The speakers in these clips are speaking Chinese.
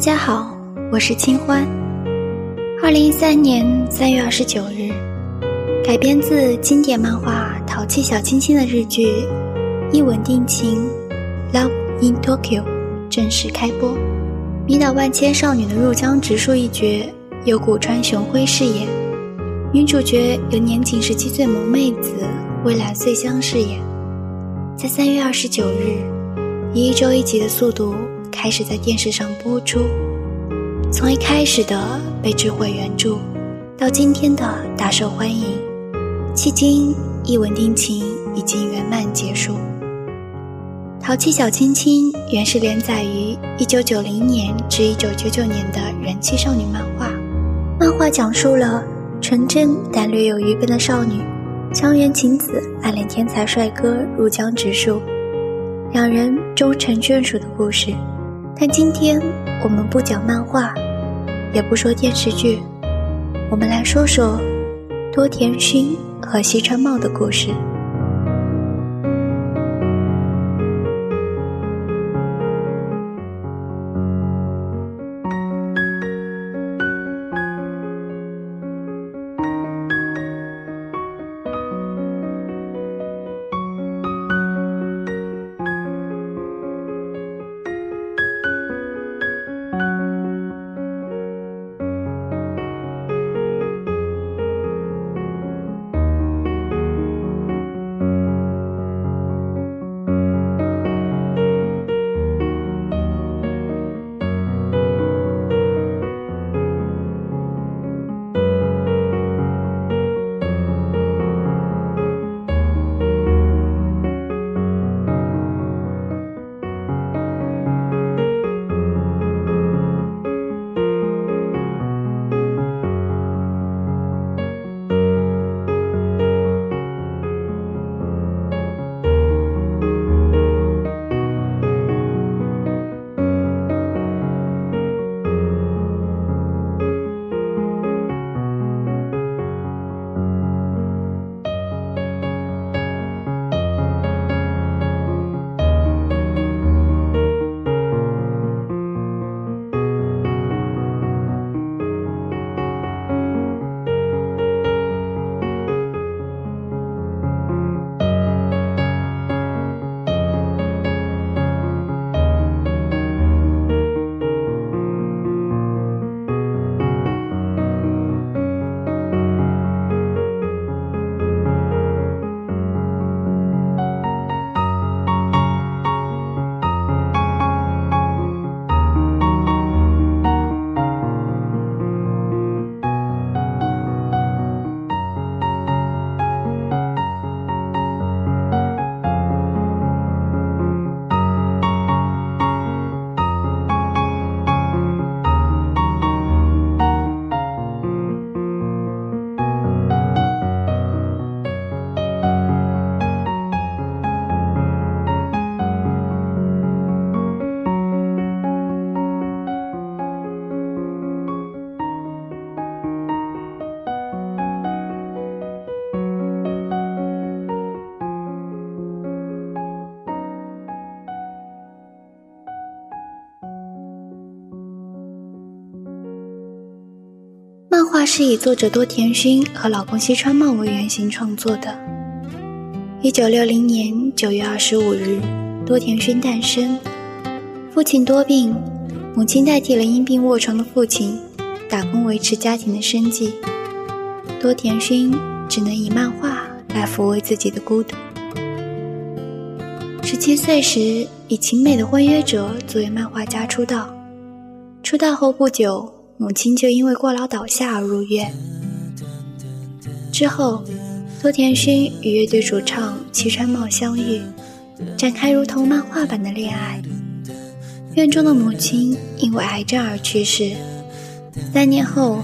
大家好，我是清欢。二零一三年三月二十九日，改编自经典漫画《淘气小清新》的日剧《一吻定情》（Love in Tokyo） 正式开播。迷倒万千少女的入江直树一角由古川雄辉饰演，女主角由年仅十七岁萌妹子蔚蓝穗香饰演。在三月二十九日，以一周一集的速度开始在电视上播出。从一开始的被智慧原著，到今天的大受欢迎，迄今一吻定情已经圆满结束。《淘气小亲亲》原是连载于1990年至1999年的人气少女漫画。漫画讲述了纯真但略有愚笨的少女江原晴子暗恋天才帅哥入江直树，两人终成眷属的故事。但今天我们不讲漫画，也不说电视剧，我们来说说多田薰和西川茂的故事。画是以作者多田薰和老公西川茂为原型创作的。一九六零年九月二十五日，多田薰诞生。父亲多病，母亲代替了因病卧床的父亲，打工维持家庭的生计。多田薰只能以漫画来抚慰自己的孤独。十七岁时，以晴美的婚约者作为漫画家出道。出道后不久。母亲就因为过劳倒下而入院。之后，多田薰与乐队主唱齐川茂相遇，展开如同漫画般的恋爱。院中的母亲因为癌症而去世，三年后，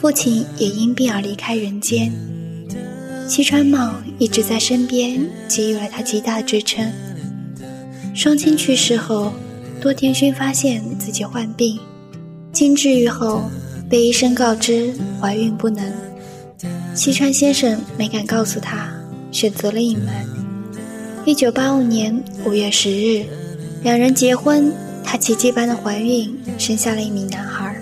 父亲也因病而离开人间。西川茂一直在身边，给予了他极大的支撑。双亲去世后，多田薰发现自己患病。经治愈后，被医生告知怀孕不能。西川先生没敢告诉她，选择了隐瞒。一九八五年五月十日，两人结婚，她奇迹般的怀孕，生下了一名男孩。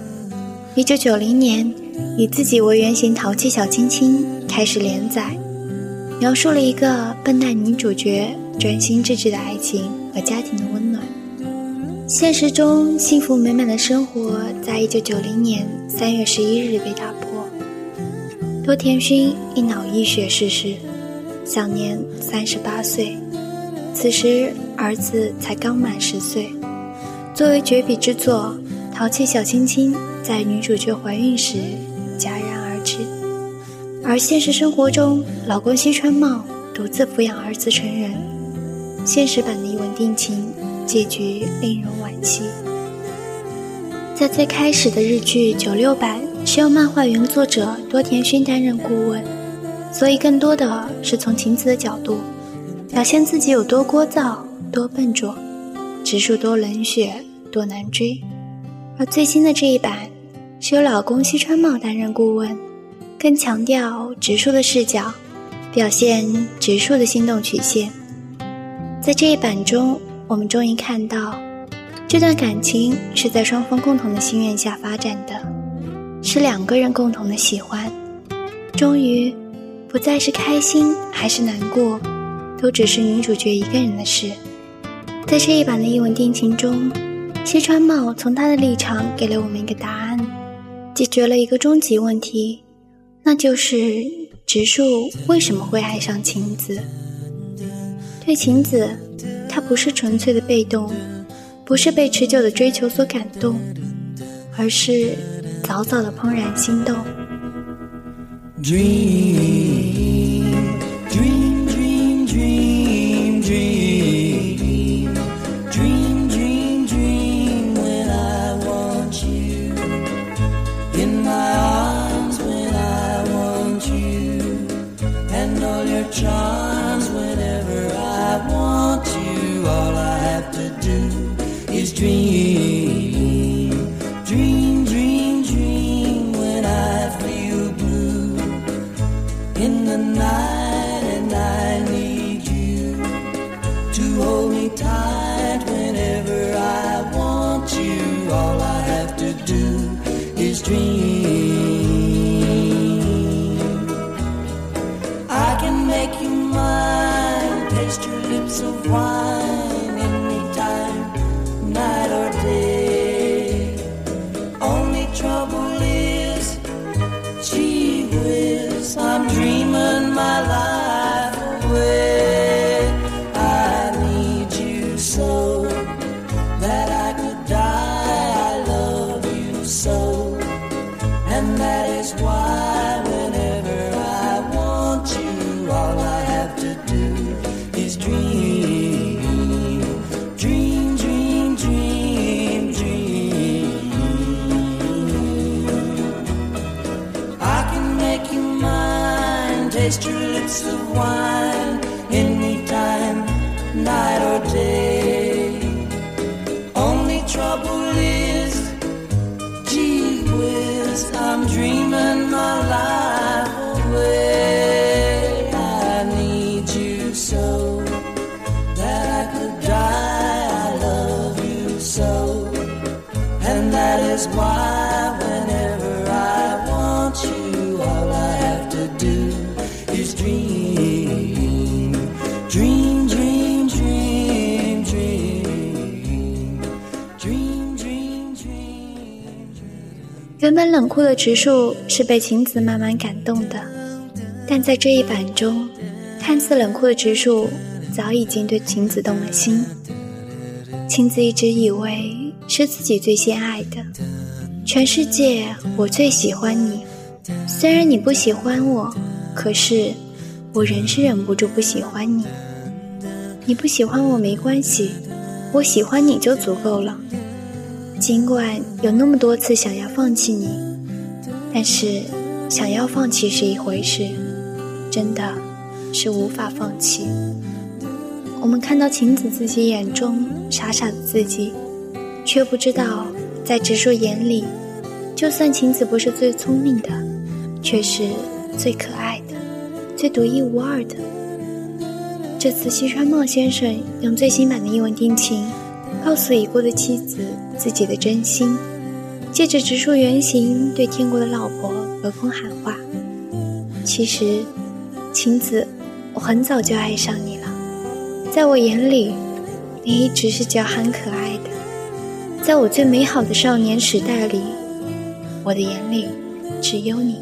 一九九零年，以自己为原型《淘气小亲亲》开始连载，描述了一个笨蛋女主角专心致志的爱情和家庭的温暖。现实中幸福美满的生活，在一九九零年三月十一日被打破。多田薰因脑溢血逝世，享年三十八岁。此时儿子才刚满十岁。作为绝笔之作，《淘气小亲亲》在女主角怀孕时戛然而止。而现实生活中，老公西川茂独自抚养儿子成人，现实版的一吻定情。结局令人惋惜。在最开始的日剧九六版是由漫画原作者多田薰担任顾问，所以更多的是从晴子的角度，表现自己有多聒噪、多笨拙，直树多冷血、多难追。而最新的这一版是由老公西川茂担任顾问，更强调直树的视角，表现直树的心动曲线。在这一版中。我们终于看到，这段感情是在双方共同的心愿下发展的，是两个人共同的喜欢。终于，不再是开心还是难过，都只是女主角一个人的事。在这一版的一吻定情中，西川茂从他的立场给了我们一个答案，解决了一个终极问题，那就是直树为什么会爱上晴子。对晴子。他不是纯粹的被动，不是被持久的追求所感动，而是早早的怦然心动。dream. I'm dreaming my life. I'm dreaming. 原本冷酷的直树是被晴子慢慢感动的，但在这一版中，看似冷酷的直树早已经对晴子动了心。晴子一直以为是自己最先爱的，全世界我最喜欢你，虽然你不喜欢我，可是我仍是忍不住不喜欢你。你不喜欢我没关系，我喜欢你就足够了。尽管有那么多次想要放弃你，但是想要放弃是一回事，真的是无法放弃。我们看到晴子自己眼中傻傻的自己，却不知道在直树眼里，就算晴子不是最聪明的，却是最可爱的、最独一无二的。这次西川茂先生用最新版的英文定情。告诉已故的妻子自己的真心，借着植树原型对天国的老婆隔空喊话：“其实，晴子，我很早就爱上你了，在我眼里，你一直是娇憨可爱的，在我最美好的少年时代里，我的眼里只有你。”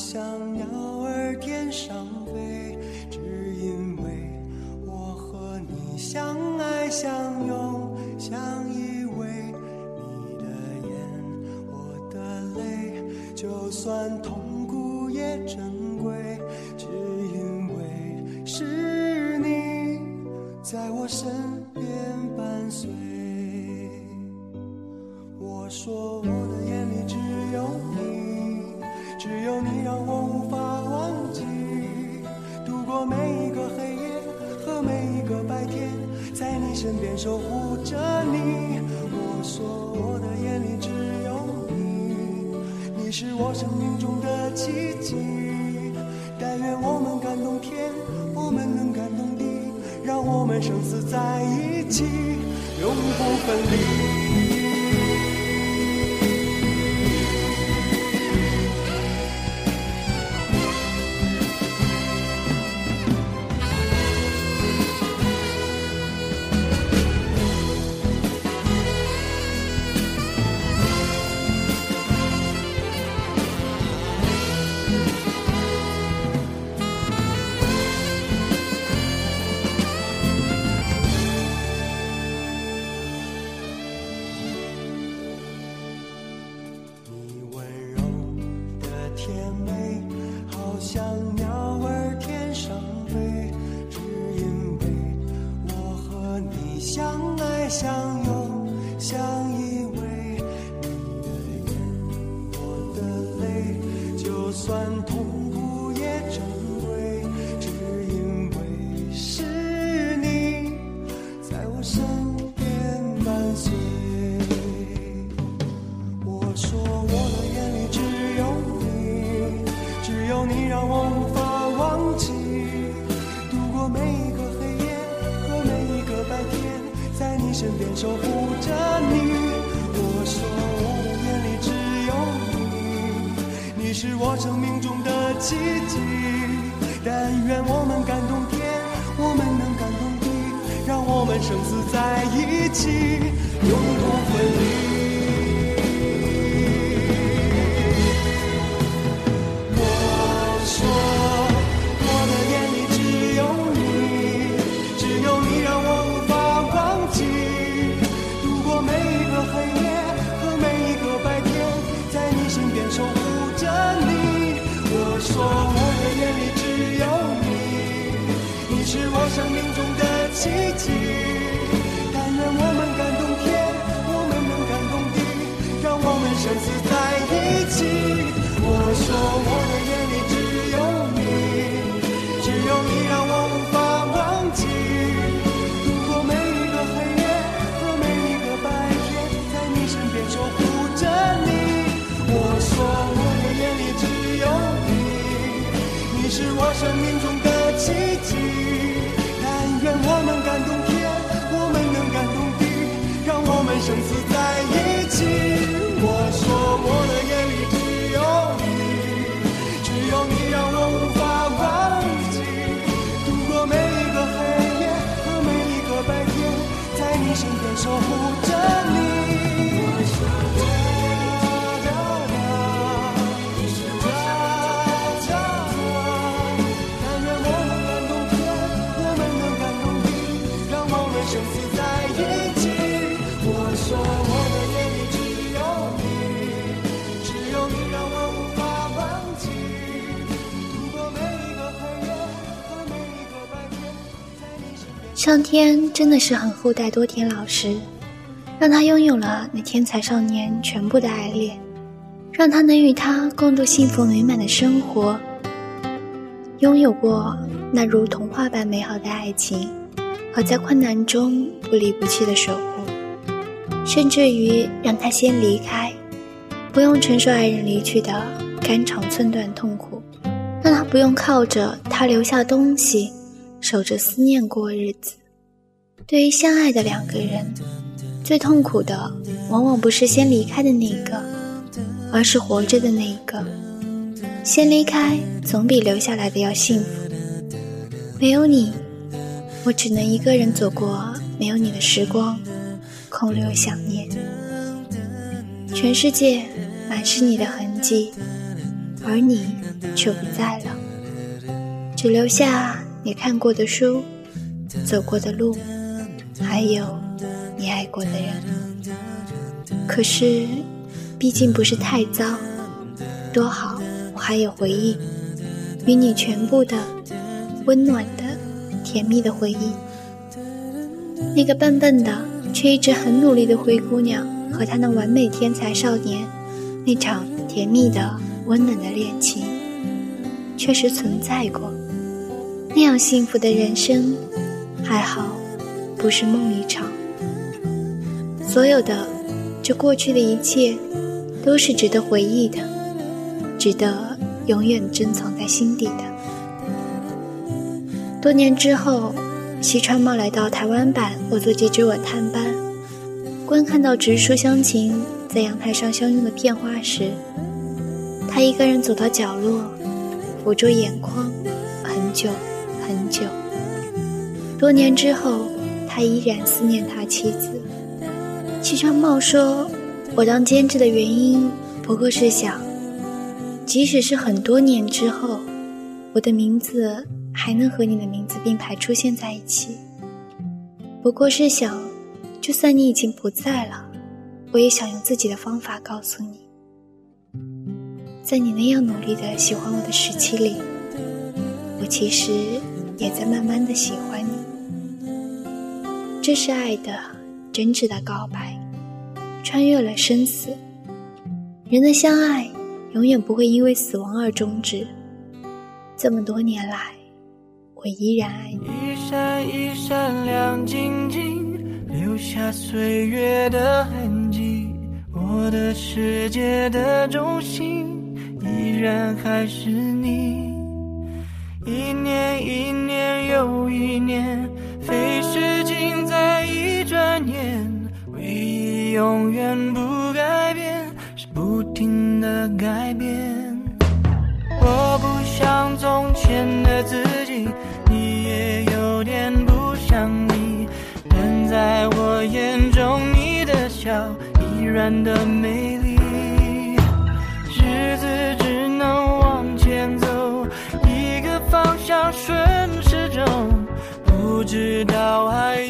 像鸟儿天上飞只因为我和你相爱相拥相依偎你的眼我的泪就算痛。身边守护着你。我说我的眼里只有。你你是我生命中的奇迹，但愿我们感动天，我们能感动地，让我们生死在一起，永不分离。守护着你，我说我的眼里只有你，你是我生命中的奇迹。但愿我们感动天，我们能感动地，让我们生死在一起，永不分离。黑夜和每一个白天在你身边守护着你我说我的眼里只有你你是我生命中的奇迹但愿我们感动天我们能感动地让我们生死在一起我说我的眼里只生死上天真的是很厚待多田老师，让他拥有了那天才少年全部的爱恋，让他能与他共度幸福美满的生活。拥有过那如童话般美好的爱情，和在困难中不离不弃的守护，甚至于让他先离开，不用承受爱人离去的肝肠寸断痛苦，让他不用靠着他留下东西，守着思念过日子。对于相爱的两个人，最痛苦的往往不是先离开的那一个，而是活着的那一个。先离开总比留下来的要幸福。没有你，我只能一个人走过没有你的时光，空留想念。全世界满是你的痕迹，而你却不在了，只留下你看过的书，走过的路，还有你爱过的人。可是，毕竟不是太糟，多好。我还有回忆，与你全部的温暖的、甜蜜的回忆。那个笨笨的却一直很努力的灰姑娘，和她那完美天才少年，那场甜蜜的、温暖的恋情，确实存在过。那样幸福的人生，还好不是梦一场。所有的这过去的一切，都是值得回忆的，值得。永远珍藏在心底的。多年之后，西川茂来到台湾版《我做记者我探班》，观看到直树香琴在阳台上相拥的片花时，他一个人走到角落，抚住眼眶，很久很久。多年之后，他依然思念他妻子。齐川茂说：“我当监制的原因，不过是想。”即使是很多年之后，我的名字还能和你的名字并排出现在一起。不过是想，就算你已经不在了，我也想用自己的方法告诉你，在你那样努力的喜欢我的时期里，我其实也在慢慢的喜欢你。这是爱的真挚的告白，穿越了生死，人的相爱。永远不会因为死亡而终止。这么多年来，我依然爱你。一闪一闪亮晶晶，留下岁月的痕迹。我的世界的中心，依然还是你。一年一年又一年，飞逝尽在一转眼，唯一永远不改变。是不停的改变，我不像从前的自己，你也有点不像你，但在我眼中，你的笑依然的美。知道还